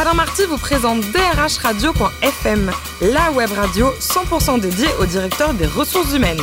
Alain Marty vous présente drhradio.fm, la web radio 100% dédiée au directeur des ressources humaines.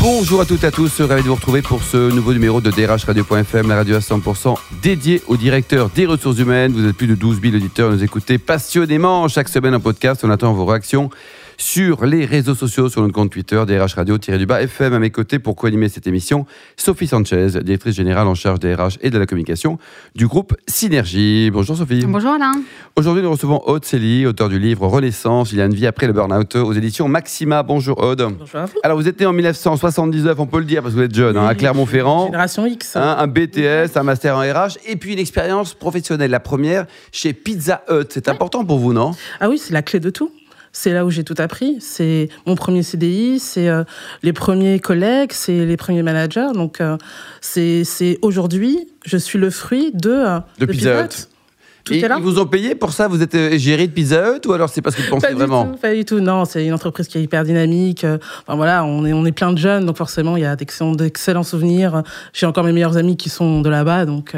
Bonjour à toutes et à tous, ravi de vous retrouver pour ce nouveau numéro de drhradio.fm, la radio à 100% dédiée au directeur des ressources humaines. Vous êtes plus de 12 000 auditeurs, nous écoutez passionnément chaque semaine un podcast. On attend vos réactions sur les réseaux sociaux, sur notre compte Twitter, DRH Radio-du-Bas FM. À mes côtés pour co-animer cette émission, Sophie Sanchez, directrice générale en charge des RH et de la communication du groupe Synergie. Bonjour Sophie. Bonjour Alain. Aujourd'hui, nous recevons Aude Célie, auteur du livre Renaissance, il y a une vie après le burn-out aux éditions Maxima. Bonjour Aude. Bonjour à vous. Alors vous êtes né en 1979, on peut le dire parce que vous êtes jeune, hein, à Clermont-Ferrand. Génération X. Hein, un BTS, un master en RH et puis une expérience professionnelle, la première chez Pizza Hut. C'est important pour vous, non? Ah oui, c'est la clé de tout. C'est là où j'ai tout appris. C'est mon premier CDI, c'est euh, les premiers collègues, c'est les premiers managers. Donc, euh, c'est aujourd'hui, je suis le fruit de, euh, De Pizza Hut. Tout Et ils vous ont payé pour ça? Vous êtes géré de Pizza Hut ou alors c'est parce que vous pensez Pas du vraiment? tout, pas du tout. Non, c'est une entreprise qui est hyper dynamique. Enfin voilà, on est, on est plein de jeunes, donc forcément, il y a d'excellents d'excellents souvenirs. J'ai encore mes meilleurs amis qui sont de là-bas, donc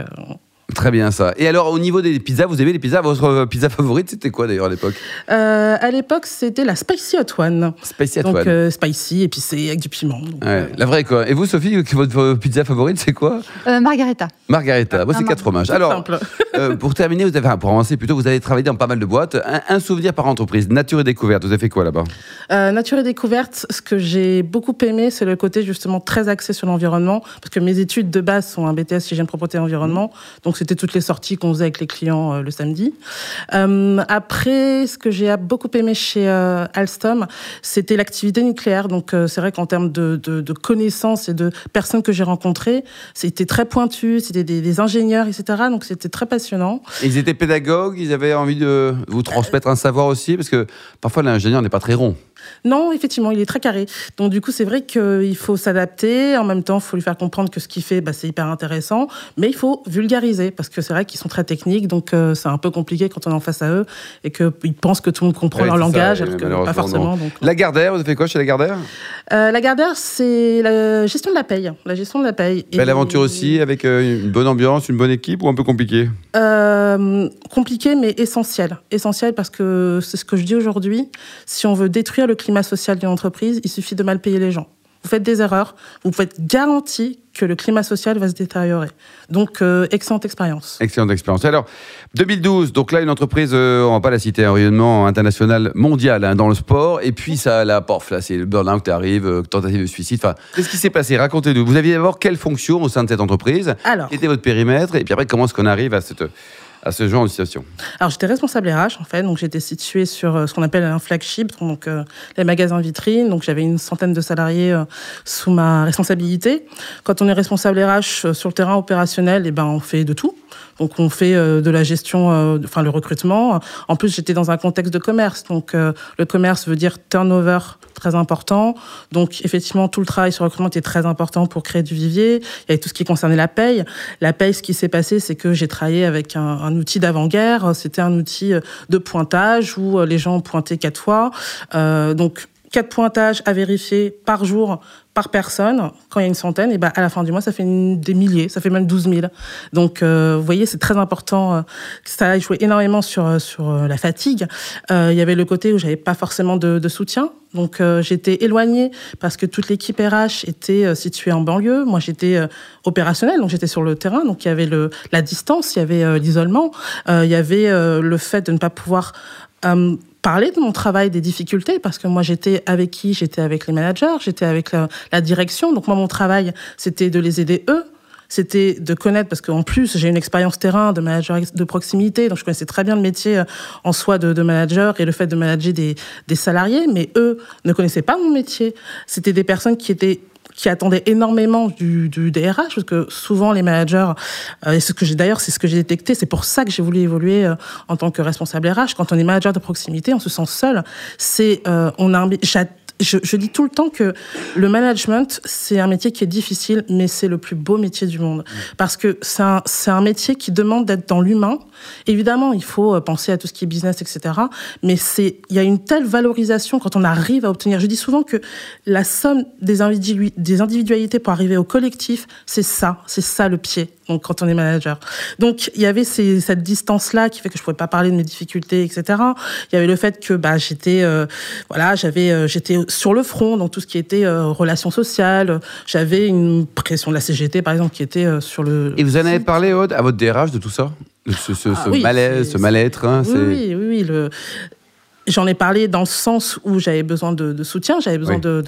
Très bien ça. Et alors au niveau des pizzas, vous aimez les pizzas? Votre euh, pizza favorite, c'était quoi d'ailleurs à l'époque? Euh, à l'époque, c'était la Spicy Hot One. Spicy Donc One. euh, spicy, épicé, avec du piment. Donc, Ouais, euh, la vraie quoi. Et vous Sophie, votre pizza favorite c'est quoi? Euh, Margareta. Margarita. Moi c'est quatre fromages. Alors simple. euh, pour terminer, vous avez, enfin, pour avancer plutôt, vous avez travaillé dans pas mal de boîtes. Un, un souvenir par entreprise, nature et découverte. Vous avez fait quoi là-bas? Euh, Nature et découverte, ce que j'ai beaucoup aimé, c'est le côté justement très axé sur l'environnement, parce que mes études de base sont un BTS hygiène propreté environnement, donc c'était toutes les sorties qu'on faisait avec les clients euh, le samedi. Euh, après, ce que j'ai beaucoup aimé chez euh, Alstom, c'était l'activité nucléaire. Donc c'est vrai qu'en termes de, connaissances et de personnes que j'ai rencontrées, c'était très pointu, c'était des, ingénieurs, etc. Donc c'était très passionnant. Ils étaient pédagogues, ils avaient envie de vous transmettre un savoir aussi, parce que parfois l'ingénieur n'est pas très rond. Non, effectivement, il est très carré. Donc du coup, c'est vrai qu'il faut s'adapter. En même temps, il faut lui faire comprendre que ce qu'il fait, bah, c'est hyper intéressant. Mais il faut vulgariser parce que c'est vrai qu'ils sont très techniques. Donc euh, c'est un peu compliqué quand on est en face à eux et qu'ils pensent que tout le monde comprend Ouais, leur ça, langage, et alors que pas forcément. Donc, La Gardère, vous avez fait quoi chez la Gardère Euh, la Gardère, c'est la gestion de la paye. La gestion de la paye. Et- Belle aventure aussi, avec euh, une bonne ambiance, une bonne équipe ou un peu compliqué? Euh, compliqué mais essentiel. Essentiel parce que c'est ce que je dis aujourd'hui. Si on veut détruire le climat social d'une entreprise, il suffit de mal payer les gens. Vous faites des erreurs, vous pouvez être garanti que le climat social va se détériorer. Donc, euh, excellente expérience. Excellente expérience. Alors, 2012, donc là, une entreprise, euh, on va pas la citer, un rayonnement international mondial hein, dans le sport. Et puis, ça, la porte, là, c'est le burn-out qui arrive, euh, tentative de suicide. Enfin, qu'est-ce qui s'est passé? Racontez-nous. Vous aviez d'abord quelle fonction au sein de cette entreprise? Alors, Quel était votre périmètre? Et puis après, comment est-ce qu'on arrive à, cette, à ce genre de situation alors j'étais responsable RH en fait, donc j'étais située sur euh, ce qu'on appelle un flagship, donc euh, les magasins vitrines. Donc j'avais une centaine de salariés euh, sous ma responsabilité. Quand on est responsable RH sur le terrain opérationnel, et ben on fait de tout. Donc on fait euh, de la gestion, euh, enfin le recrutement. En plus j'étais dans un contexte de commerce, donc euh, le commerce veut dire turnover très important. Donc effectivement tout le travail sur le recrutement était très important pour créer du vivier. Il y avait tout ce qui concernait la paye. La paye, ce qui s'est passé, c'est que j'ai travaillé avec un, outil d'avant-guerre. C'était un outil de pointage où les gens pointaient quatre fois. Donc quatre pointages à vérifier par jour par personne, quand il y a une centaine, et ben à la fin du mois, ça fait des milliers, ça fait même 12 000. Donc, euh, vous voyez, c'est très important. euh, ça a joué énormément sur, euh, sur la fatigue. Il y avait le côté où j'avais pas forcément de, soutien. Donc, j'étais éloignée parce que toute l'équipe RH était située en banlieue. Moi, j'étais opérationnelle, donc j'étais sur le terrain. Donc, il y avait le, la distance, il y avait l'isolement, il y avait le fait de ne pas pouvoir parler de mon travail, des difficultés, parce que moi j'étais avec qui? J'étais avec les managers, j'étais avec la, direction. Donc moi mon travail, c'était de les aider eux. C'était de connaître, parce qu'en plus j'ai une expérience terrain de manager de proximité, donc je connaissais très bien le métier euh, en soi de, de manager et le fait de manager des, des salariés, mais eux ne connaissaient pas mon métier. C'était des personnes qui étaient qui attendaient énormément du, du DRH, parce que souvent les managers, euh, et ce que j'ai d'ailleurs, c'est ce que j'ai détecté, c'est pour ça que j'ai voulu évoluer euh, en tant que responsable RH. Quand on est manager de proximité, on se sent seul. C'est, euh, on a, un- je, je dis tout le temps que le management, c'est un métier qui est difficile, mais c'est le plus beau métier du monde. Parce que c'est un, c'est un métier qui demande d'être dans l'humain. Évidemment, il faut euh, penser à tout ce qui est business, etc. Mais c'est, il y a une telle valorisation quand on arrive à obtenir. Je dis souvent que la somme des, des individualités pour arriver au collectif, c'est ça, c'est ça le pied. Donc quand on est manager. Donc il y avait ces, cette distance-là qui fait que je pouvais pas parler de mes difficultés, etc. Il y avait le fait que bah j'étais euh, voilà j'avais euh, j'étais sur le front dans tout ce qui était euh, relations sociales. J'avais une pression de la CGT par exemple qui était sur le. Et vous en avez parlé Aude à votre DRH de tout ça, ce, ce, Ah ce oui, malaise, ce mal-être. hein, Oui, oui, oui, oui, le- J'en ai parlé dans le sens où j'avais besoin de, de soutien, j'avais besoin Oui. de-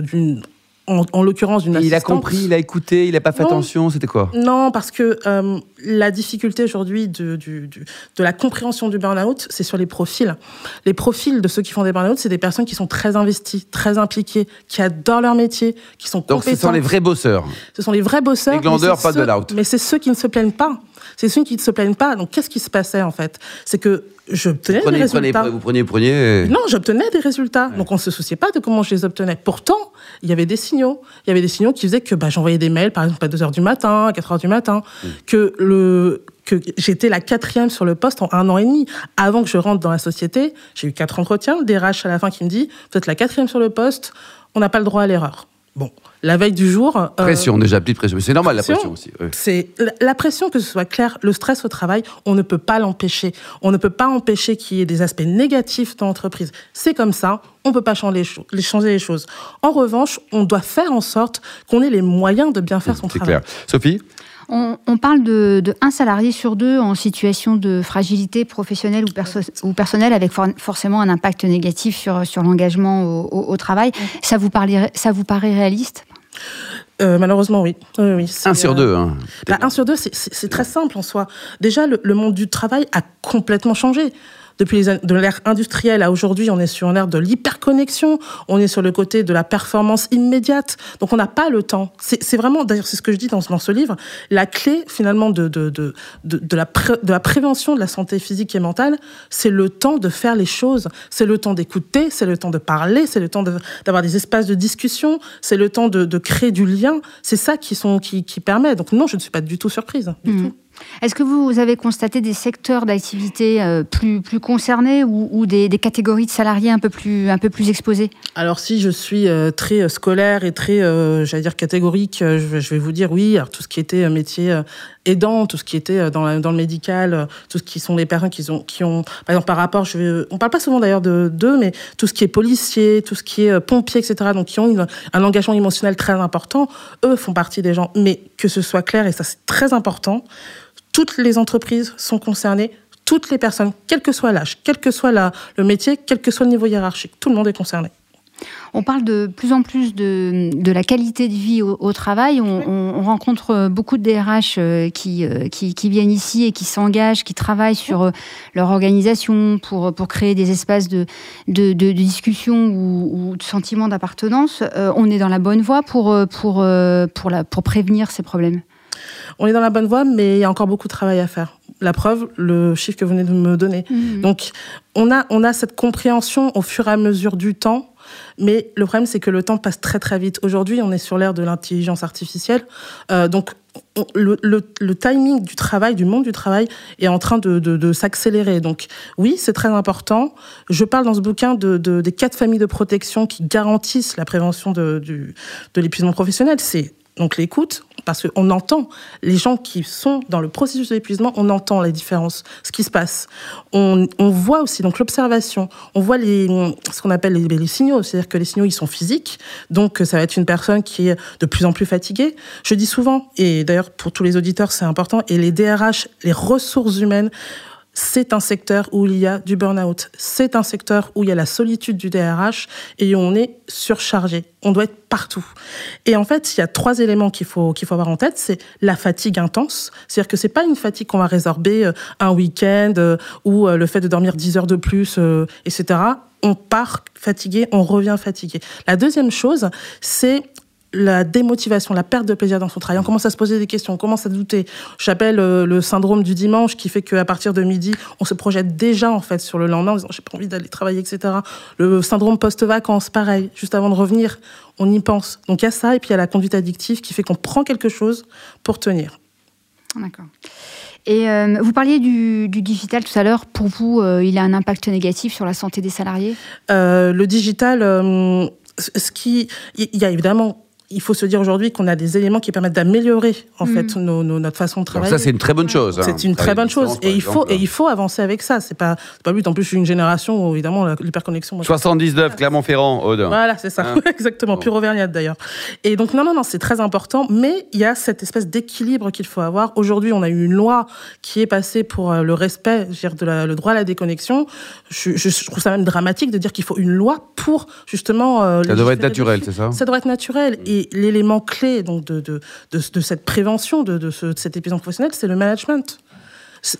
d'une, en, en l'occurrence d'une il a compris, il a écouté, il n'a pas fait Non. attention, c'était quoi? Non, parce que euh, la difficulté aujourd'hui de, du- du- de la compréhension du burn-out, c'est sur les profils. Les profils de ceux qui font des burn-out, c'est des personnes qui sont très investies, très impliquées, qui adorent leur métier, qui sont Donc ce sont les vrais bosseurs. Ce sont les vrais bosseurs. Les glandeurs, pas de ceux- l'out. Mais c'est ceux qui ne se plaignent pas. C'est ceux qui ne se plaignent pas. Donc, qu'est-ce qui se passait, en fait? C'est que je obtenais des prenez, résultats. vous preniez, preniez. Non, j'obtenais des résultats. Donc, on ne se souciait pas de comment je les obtenais. Pourtant, il y avait des signaux. Il y avait des signaux qui faisaient que bah, j'envoyais des mails, par exemple, à 2 h du matin, à 4 h du matin, Mm. que, le, que j'étais la quatrième sur le poste en un an et demi. Avant que je rentre dans la société, j'ai eu quatre entretiens, des RH à la fin qui me dit Vous êtes la quatrième sur le poste, on n'a pas le droit à l'erreur. Bon, la veille du jour. euh, Pression, déjà, petite pression. Mais c'est normal, la pression. aussi. c'est la- la pression, que ce soit clair, le stress au travail, on ne peut pas l'empêcher. On ne peut pas empêcher qu'il y ait des aspects négatifs dans l'entreprise. C'est comme ça, on ne peut pas changer les, changer choses. En revanche, on doit faire en sorte qu'on ait les moyens de bien faire son C'est travail. clair. Sophie? On, on parle de, de un salarié sur deux en situation de fragilité professionnelle ou, perso- ou personnelle, avec for- forcément un impact négatif sur, sur l'engagement au, au- au travail. Ça vous, ça vous paraît réaliste? Euh, malheureusement, oui. Oui, oui, c'est, Un sur euh, deux. hein. Bah, un sur deux, c'est- très simple en soi. Déjà, le, le monde du travail a complètement changé. Depuis les de l'ère industrielle à aujourd'hui, on est sur une ère de l'hyperconnexion, on est sur le côté de la performance immédiate. Donc, on n'a pas le temps. C'est vraiment, d'ailleurs, c'est ce que je dis dans, ce- dans ce livre, la clé finalement de, de, de, de, de la pré- de la prévention de la santé physique et mentale, c'est le temps de faire les choses. C'est le temps d'écouter, c'est le temps de parler, c'est le temps d'avoir des espaces de discussion, c'est le temps de, créer du lien. C'est ça qui, sont, qui, qui permet. Donc, non, je ne suis pas du tout surprise. Du Mhm. tout. Est-ce que vous avez constaté des secteurs d'activité euh, plus, plus concernés ou, des, catégories de salariés un peu plus, un peu plus exposées? Alors si je suis euh, très euh, scolaire et très, j'allais dire catégorique, je, vais- vous dire oui. Alors tout ce qui était métier aidant, tout ce qui était dans, la- dans le médical, tout ce qui sont les personnes qui ont, qui ont, par exemple par rapport, je vais, on parle pas souvent d'ailleurs de d'eux, mais tout ce qui est policier, tout ce qui est pompier, etc. Donc qui ont un engagement émotionnel très important, eux font partie des gens. Mais que ce soit clair et ça c'est très important, toutes les entreprises sont concernées. Toutes les personnes, quel que soit l'âge, quel que soit la, le métier, quel que soit le niveau hiérarchique, tout le monde est concerné. On parle de plus en plus de, de la qualité de vie au, au travail. On, on- on rencontre beaucoup de DRH euh, qui, euh, qui, qui viennent ici et qui s'engagent, qui travaillent sur euh, leur organisation pour, pour créer des espaces de, de, de- de discussion ou, ou de sentiment d'appartenance. Euh, on est dans la bonne voie pour, euh, pour, euh, pour, la, pour prévenir ces problèmes? On est dans la bonne voie, mais il y a encore beaucoup de travail à faire. La preuve, le chiffre que vous venez de me donner. Donc, on a, on a cette compréhension au fur et à mesure du temps, mais le problème, c'est que le temps passe très très vite. Aujourd'hui, on est sur l'ère de l'intelligence artificielle. Euh, donc, on- le, le- le timing du travail, du monde du travail, est en train de, de- de s'accélérer. Donc, oui, c'est très important. Je parle dans ce bouquin de, de- des quatre familles de protection qui garantissent la prévention de, de l'épuisement professionnel. C'est donc l'écoute, parce qu'on entend les gens qui sont dans le processus de l'épuisement, on entend les différences, ce qui se passe. On, on voit aussi donc l'observation, on voit les, ce qu'on appelle les, les signaux, c'est-à-dire que les signaux ils sont physiques, donc ça va être une personne qui est de plus en plus fatiguée. Je dis souvent, et d'ailleurs pour tous les auditeurs c'est important, et les DRH, les ressources humaines, c'est un secteur où il y a du burn-out. C'est un secteur où il y a la solitude du DRH et on est surchargé. On doit être partout. Et en fait, il y a trois éléments qu'il faut, qu'il faut avoir en tête. C'est la fatigue intense. C'est-à-dire que c'est pas une fatigue qu'on va résorber euh, un week-end euh, ou euh, le fait de dormir 10 heures de plus, etc. On part fatigué, on revient fatigué. La deuxième chose, c'est la démotivation, la perte de plaisir dans son travail. On commence à se poser des questions, on commence à douter. J'appelle euh, le syndrome du dimanche qui fait qu'à partir de midi, on se projette déjà en fait sur le lendemain en disant j'ai pas envie d'aller travailler, etc. Le syndrome post-vacances, pareil, juste avant de revenir, on y pense. Donc il y a ça et puis il y a la conduite addictive qui fait qu'on prend quelque chose pour tenir. D'accord. Et euh, vous parliez du, du digital tout à l'heure. Pour vous, euh, il a un impact négatif sur la santé des salariés? Le digital, ce qui, il y a évidemment il faut se dire aujourd'hui qu'on a des éléments qui permettent d'améliorer en fait nos- nos- notre façon de travailler. ça, c'est une très bonne chose. hein. C'est une très bonne chose et il faut et il faut avancer avec ça. C'est pas c'est pas but. En plus, je suis une génération où évidemment l'hyperconnexion. moi, 79, Clermont-Ferrand, Aude. voilà, c'est ça, Hein exactement, Bon. pure auvergnate d'ailleurs. Et donc non, non, non, c'est très important, mais il y a cette espèce d'équilibre qu'il faut avoir. Aujourd'hui, on a eu une loi qui est passée pour euh, le respect, je veux dire, de la- le droit à la déconnexion. Je, je- je trouve ça même dramatique de dire qu'il faut une loi pour justement. euh, Ça devrait être naturel, c'est ça? Ça devrait être naturel. Et l'élément clé donc de, de, de, cette prévention, de, ce- cet épuisement professionnel, c'est le management.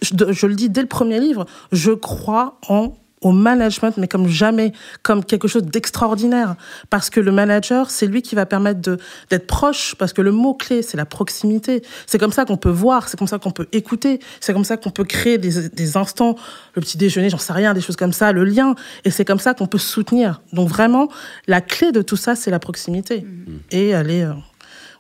Je le dis dès le premier livre, je crois en au management, mais comme jamais, comme quelque chose d'extraordinaire. Parce que le manager, c'est lui qui va permettre d'être proche, parce que le mot-clé, c'est la proximité. C'est comme ça qu'on peut voir, c'est comme ça qu'on peut écouter, c'est comme ça qu'on peut créer des, des instants, le petit déjeuner, j'en sais rien, des choses comme ça, le lien. Et c'est comme ça qu'on peut soutenir. Donc vraiment, la clé de tout ça, c'est la proximité. Et elle est, euh,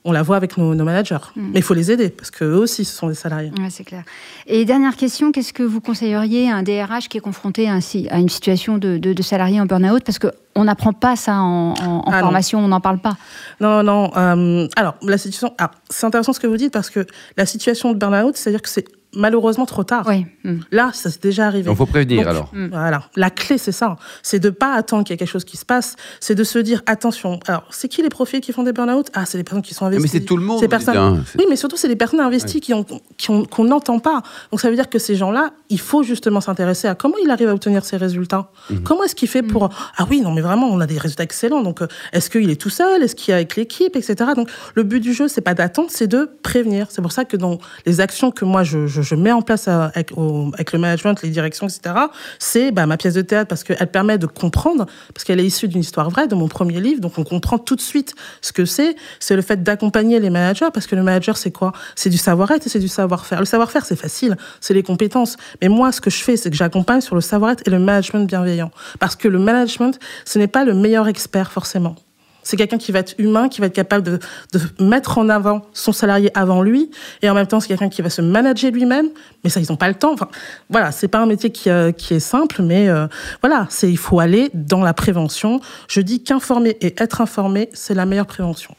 on la voit avec nos, nos managers. Mais il faut les aider, parce qu'eux aussi, ce sont des salariés. Ouais, c'est clair. Et dernière question, qu'est-ce que vous conseilleriez à un DRH qui est confronté à, à une situation de, de, de salarié en burn-out? Parce qu'on n'apprend pas ça en, en- en Ah non. formation, on n'en parle pas. Non, non. euh, alors, la situation. ah, c'est intéressant ce que vous dites parce que la situation de burn-out, c'est-à-dire que c'est malheureusement trop tard. Oui. mm. Là, ça s'est déjà arrivé. Donc, faut prévenir, Donc, alors. Voilà. La clé, c'est ça. C'est de pas attendre qu'il y ait quelque chose qui se passe. C'est de se dire attention. Alors, c'est qui les profils qui font des burn-out? Ah, c'est les personnes qui sont investies. mais c'est tout le monde, Ces personnes. dites, hein. C'est- Oui, mais surtout, c'est les personnes investies qui ont qui ont qu'on n'entend pas. Donc, ça veut dire que ces gens-là, il faut justement s'intéresser à comment il arrive à obtenir ces résultats. Mhm. Comment est-ce qu'il fait pour Ah oui, non, mais vraiment, on a des résultats excellents. Donc, euh, est-ce qu'il est tout seul? Est-ce qu'il est avec l'équipe, etc. Donc, le but du jeu, c'est pas d'attendre, c'est de prévenir. C'est pour ça que dans les actions que moi je, je, je mets en place au- avec le management, les directions, etc. C'est bah, ma pièce de théâtre parce qu'elle permet de comprendre, parce qu'elle est issue d'une histoire vraie, de mon premier livre, donc on comprend tout de suite ce que c'est. C'est le fait d'accompagner les managers, parce que le manager, c'est quoi? C'est du savoir-être et c'est du savoir-faire. Le savoir-faire, c'est facile, c'est les compétences. Mais moi, ce que je fais, c'est que j'accompagne sur le savoir-être et le management bienveillant. Parce que le management, ce n'est pas le meilleur expert forcément. C'est quelqu'un qui va être humain, qui va être capable de, mettre en avant son salarié avant lui, et en même temps, c'est quelqu'un qui va se manager lui-même. Mais ça, ils n'ont pas le temps. Enfin, voilà, c'est pas un métier qui, euh, est simple, mais euh, voilà, c'est il faut aller dans la prévention. Je dis qu'informer et être informé, c'est la meilleure prévention.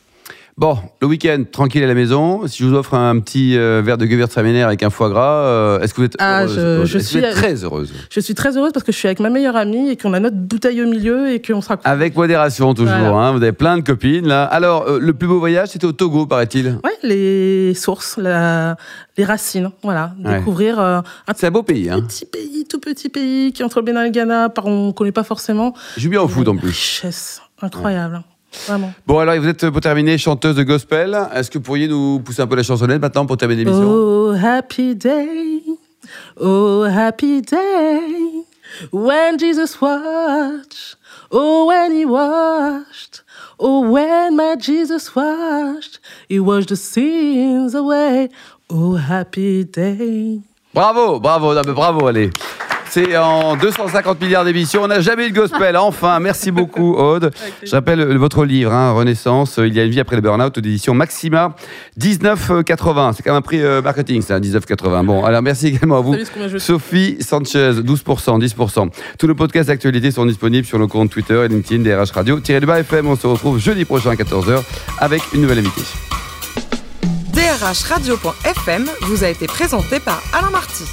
Bon, le week-end, tranquille à la maison. Si je vous offre un petit euh, verre de Gewürztraminer avec un foie gras, euh, est-ce que vous êtes Ah, heureuse, je- je suis- très heureuse. Je suis très heureuse parce que je suis avec ma meilleure amie et qu'on a notre bouteille au milieu et qu'on sera. Avec modération toujours. Voilà. hein. Vous avez plein de copines là. Alors, euh, le plus beau voyage, c'était au Togo, paraît-il. Ouais, les sources, la- les racines, voilà. Ouais. Découvrir un C'est un beau pays. Hein. petit pays, tout petit pays qui est entre le Bénin et le Ghana, par on ne connaît pas forcément. Je suis bien au foot en plus. Richesse incroyable, vraiment. Bon, alors vous êtes pour terminer chanteuse de gospel. Est-ce que vous pourriez nous pousser un peu la chansonnette maintenant pour terminer l'émission? Oh happy day, oh happy day, when Jesus washed, oh when he washed, oh when my Jesus washed, he washed the sins away. Oh happy day. Bravo, bravo, bravo, allez. C'est en 250 milliards d'émissions. On n'a jamais eu de gospel. Enfin, merci beaucoup, Aude. Je rappelle euh, votre livre, hein, Renaissance. euh, Il y a une vie après le burn-out, d'édition Maxima, 19,80. C'est quand même un prix euh, marketing, ça, 19,80. Bon, alors merci également à vous. Sophie Sanchez, 12%, 10%. Tous nos podcasts d'actualité sont disponibles sur nos comptes Twitter et LinkedIn, DRH Radio. Tirez le bas FM, on se retrouve jeudi prochain à 14h avec une nouvelle invitée. drhradio.fm vous a été présenté par Alain Marty.